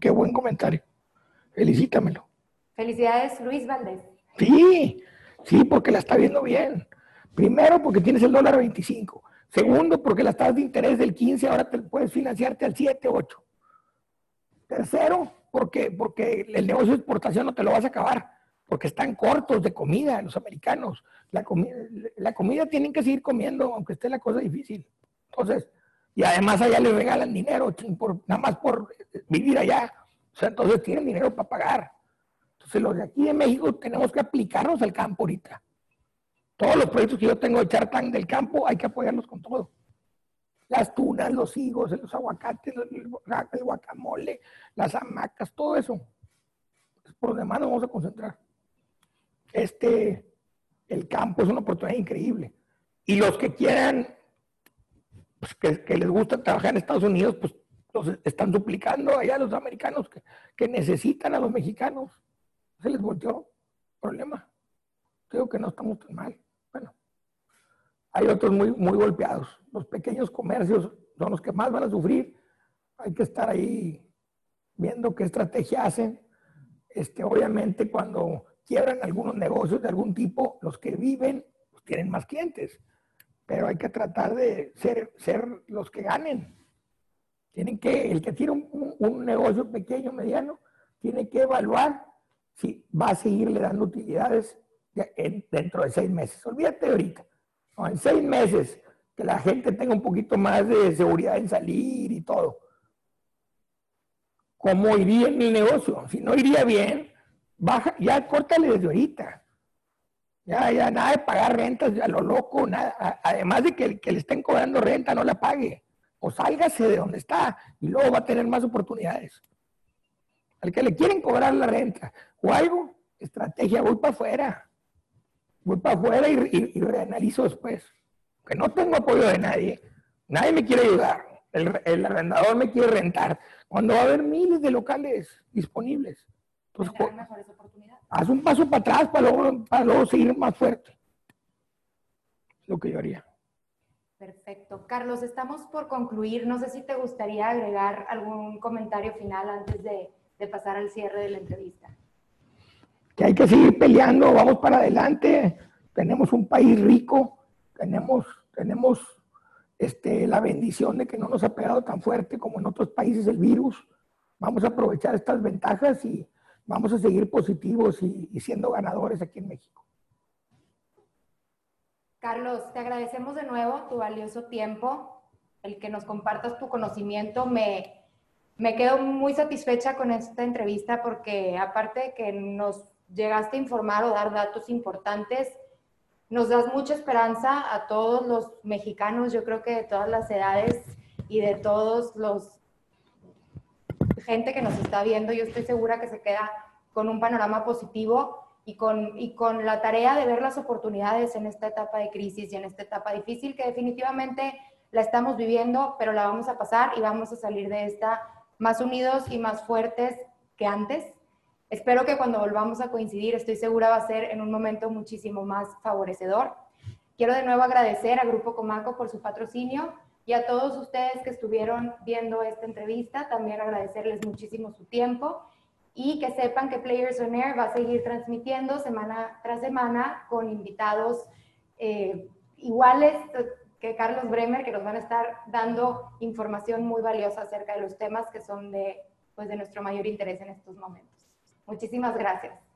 Qué buen comentario. Felicítamelo. Felicidades, Luis Valdés. Sí, sí, porque la está viendo bien. Primero, porque tienes el dólar a 25. Segundo, porque la tasa de interés del 15 ahora te puedes financiarte al 7, 8. Tercero, porque, porque el negocio de exportación no te lo vas a acabar, porque están cortos de comida los americanos. La, comida, la comida tienen que seguir comiendo, aunque esté la cosa difícil. Entonces, y además allá les regalan dinero, por, nada más por vivir allá. O sea, entonces tienen dinero para pagar. Entonces, los de aquí de México tenemos que aplicarnos al campo ahorita. Todos los proyectos que yo tengo de Chartang del campo hay que apoyarlos con todo. Las tunas, los higos, los aguacates, el guacamole, las hamacas, todo eso. Por lo demás nos vamos a concentrar. Este, el campo es una oportunidad increíble. Y los que quieran, pues, que, les gusta trabajar en Estados Unidos, pues los están duplicando allá los americanos que, que necesitan a los mexicanos. Se les volteó. Problema. Creo que no estamos tan mal. Bueno, hay otros muy, muy golpeados. Los pequeños comercios son los que más van a sufrir. Hay que estar ahí viendo qué estrategia hacen. Este, obviamente, cuando quiebran algunos negocios de algún tipo, los que viven pues, tienen más clientes. Pero hay que tratar de ser, ser los que ganen. Tienen que, el que tiene un, un negocio pequeño, mediano, tiene que evaluar si va a seguirle dando utilidades dentro de seis meses. Olvídate ahorita. en seis meses, que la gente tenga un poquito más de seguridad en salir y todo. ¿Cómo iría en mi negocio? Si no iría bien, baja, ya córtale desde ahorita. Ya, ya nada de pagar rentas a lo loco, nada. Además de que el que le estén cobrando renta no la pague. O sálgase de donde está y luego va a tener más oportunidades. Al que le quieren cobrar la renta o algo, estrategia, voy para afuera voy para afuera y, reanalizo después. Que no tengo apoyo de nadie. Nadie me quiere ayudar. El, arrendador me quiere rentar. Cuando va a haber miles de locales disponibles. Entonces, haz un paso para atrás para luego, para luego seguir más fuerte. Es lo que yo haría. Perfecto. Carlos, estamos por concluir. No sé si te gustaría agregar algún comentario final antes de pasar al cierre de la entrevista que hay que seguir peleando, vamos para adelante, tenemos un país rico, tenemos, tenemos este, la bendición de que no nos ha pegado tan fuerte como en otros países el virus, vamos a aprovechar estas ventajas y vamos a seguir positivos y, y siendo ganadores aquí en México. Carlos, te agradecemos de nuevo tu valioso tiempo, el que nos compartas tu conocimiento. Me, me quedo muy satisfecha con esta entrevista porque aparte de que nos llegaste a informar o dar datos importantes. Nos das mucha esperanza a todos los mexicanos, yo creo que de todas las edades y de todos los gente que nos está viendo, yo estoy segura que se queda con un panorama positivo y con, y con la tarea de ver las oportunidades en esta etapa de crisis y en esta etapa difícil que definitivamente la estamos viviendo, pero la vamos a pasar y vamos a salir de esta más unidos y más fuertes que antes. Espero que cuando volvamos a coincidir, estoy segura va a ser en un momento muchísimo más favorecedor. Quiero de nuevo agradecer a Grupo Comaco por su patrocinio y a todos ustedes que estuvieron viendo esta entrevista, también agradecerles muchísimo su tiempo y que sepan que Players on Air va a seguir transmitiendo semana tras semana con invitados eh, iguales que Carlos Bremer, que nos van a estar dando información muy valiosa acerca de los temas que son de, pues, de nuestro mayor interés en estos momentos. Muchísimas gracias.